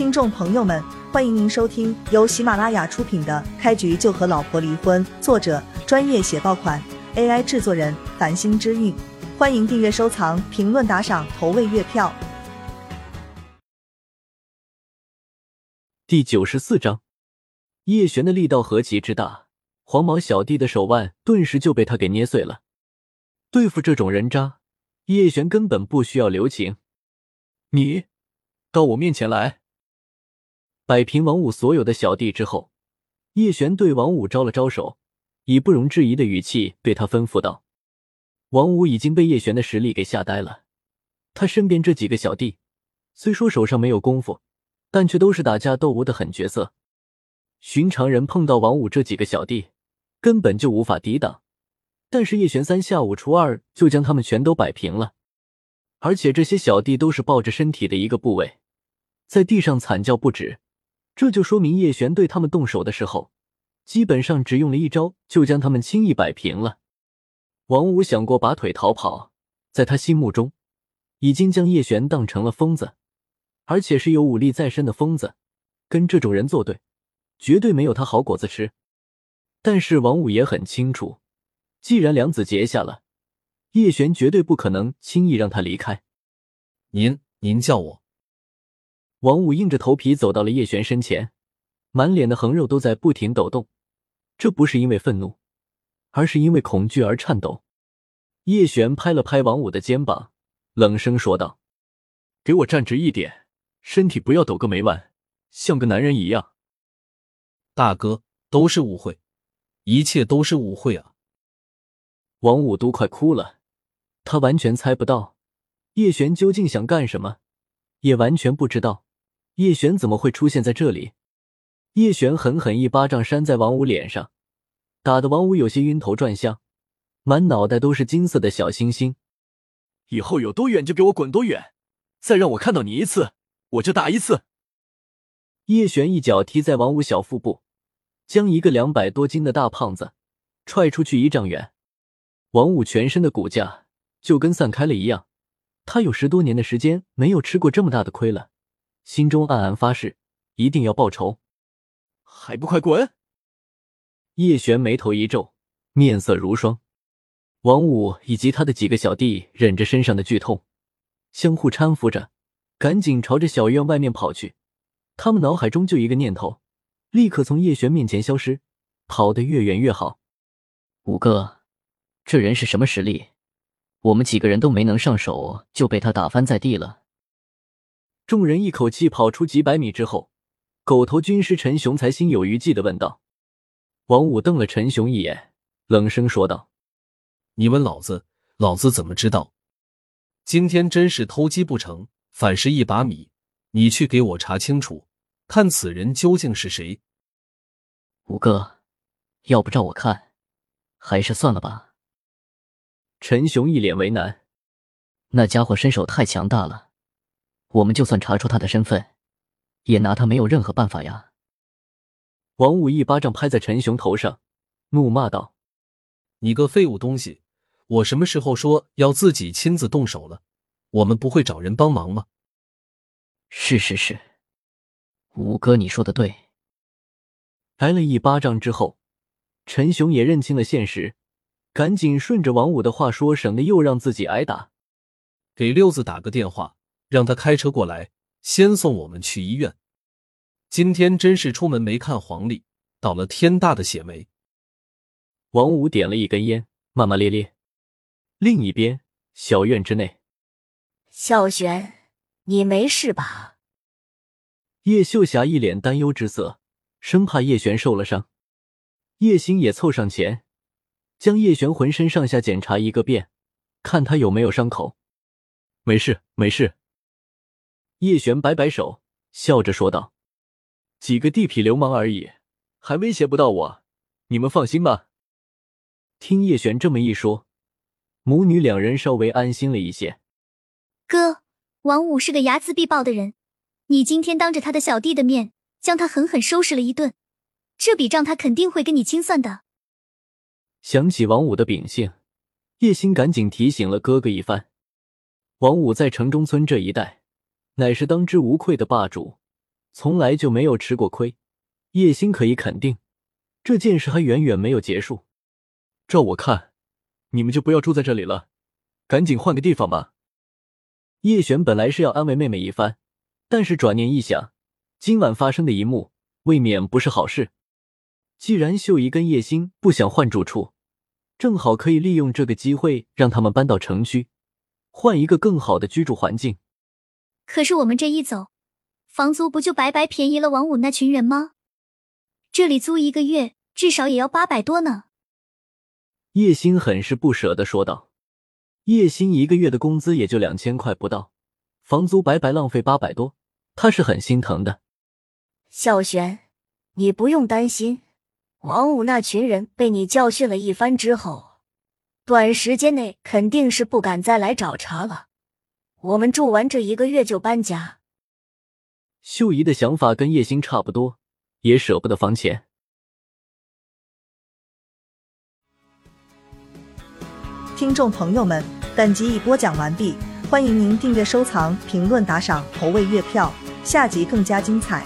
听众朋友们，欢迎您收听由喜马拉雅出品的《开局就和老婆离婚》，作者专业写爆款，AI 制作人繁星之韵。欢迎订阅、收藏、评论、打赏、投喂月票。第九十四章，叶璇的力道何其之大，黄毛小弟的手腕顿时就被他给捏碎了。对付这种人渣，叶璇根本不需要留情。你到我面前来！摆平王五所有的小弟之后，叶璇对王五招了招手，以不容置疑的语气对他吩咐道。王五已经被叶璇的实力给吓呆了。他身边这几个小弟，虽说手上没有功夫，但却都是打架斗殴的狠角色。寻常人碰到王五这几个小弟，根本就无法抵挡。但是叶璇三下五除二就将他们全都摆平了。而且这些小弟都是抱着身体的一个部位，在地上惨叫不止。这就说明叶璇对他们动手的时候，基本上只用了一招就将他们轻易摆平了。王五想过拔腿逃跑，在他心目中，已经将叶璇当成了疯子，而且是有武力在身的疯子。跟这种人作对，绝对没有他好果子吃。但是王五也很清楚，既然梁子结下了，叶璇绝对不可能轻易让他离开。您，您叫我。王五硬着头皮走到了叶璇身前，满脸的横肉都在不停抖动，这不是因为愤怒。而是因为恐惧而颤抖。叶璇拍了拍王五的肩膀，冷声说道：“给我站直一点，身体不要抖个没完，像个男人一样。”大哥，都是误会，一切都是误会啊！王五都快哭了，他完全猜不到叶璇究竟想干什么，也完全不知道叶璇怎么会出现在这里。叶璇狠狠一巴掌扇在王五脸上。打的王五有些晕头转向，满脑袋都是金色的小星星。以后有多远就给我滚多远，再让我看到你一次，我就打一次。叶璇一脚踢在王五小腹部，将一个两百多斤的大胖子踹出去一丈远。王五全身的骨架就跟散开了一样，他有十多年的时间没有吃过这么大的亏了，心中暗暗发誓一定要报仇。还不快滚！叶璇眉头一皱，面色如霜。王五以及他的几个小弟忍着身上的剧痛，相互搀扶着，赶紧朝着小院外面跑去。他们脑海中就一个念头：立刻从叶璇面前消失，跑得越远越好。五哥，这人是什么实力？我们几个人都没能上手，就被他打翻在地了。众人一口气跑出几百米之后，狗头军师陈雄才心有余悸的问道。王五瞪了陈雄一眼，冷声说道：“你问老子，老子怎么知道？今天真是偷鸡不成反蚀一把米。你去给我查清楚，看此人究竟是谁。”五哥，要不照我看，还是算了吧。陈雄一脸为难，那家伙身手太强大了，我们就算查出他的身份，也拿他没有任何办法呀。王五一巴掌拍在陈雄头上，怒骂道：“你个废物东西！我什么时候说要自己亲自动手了？我们不会找人帮忙吗？”“是是是，五哥你说的对。”挨了一巴掌之后，陈雄也认清了现实，赶紧顺着王五的话说，省得又让自己挨打。给六子打个电话，让他开车过来，先送我们去医院。今天真是出门没看黄历，倒了天大的血霉。王五点了一根烟，骂骂咧咧。另一边，小院之内，小璇，你没事吧？叶秀霞一脸担忧之色，生怕叶璇受了伤。叶星也凑上前，将叶璇浑身上下检查一个遍，看他有没有伤口。没事，没事。叶璇摆摆手，笑着说道。几个地痞流氓而已，还威胁不到我，你们放心吧。听叶璇这么一说，母女两人稍微安心了一些。哥，王五是个睚眦必报的人，你今天当着他的小弟的面将他狠狠收拾了一顿，这笔账他肯定会跟你清算的。想起王五的秉性，叶星赶紧提醒了哥哥一番。王五在城中村这一带，乃是当之无愧的霸主。从来就没有吃过亏。叶星可以肯定，这件事还远远没有结束。照我看，你们就不要住在这里了，赶紧换个地方吧。叶璇本来是要安慰妹妹一番，但是转念一想，今晚发生的一幕未免不是好事。既然秀姨跟叶星不想换住处，正好可以利用这个机会让他们搬到城区，换一个更好的居住环境。可是我们这一走，房租不就白白便宜了王五那群人吗？这里租一个月至少也要八百多呢。叶星很是不舍的说道：“叶星一个月的工资也就两千块不到，房租白白浪费八百多，他是很心疼的。”小璇，你不用担心，王五那群人被你教训了一番之后，短时间内肯定是不敢再来找茬了。我们住完这一个月就搬家。秀姨的想法跟叶星差不多。也舍不得房钱。听众朋友们，本集已播讲完毕，欢迎您订阅、收藏、评论、打赏、投喂月票，下集更加精彩。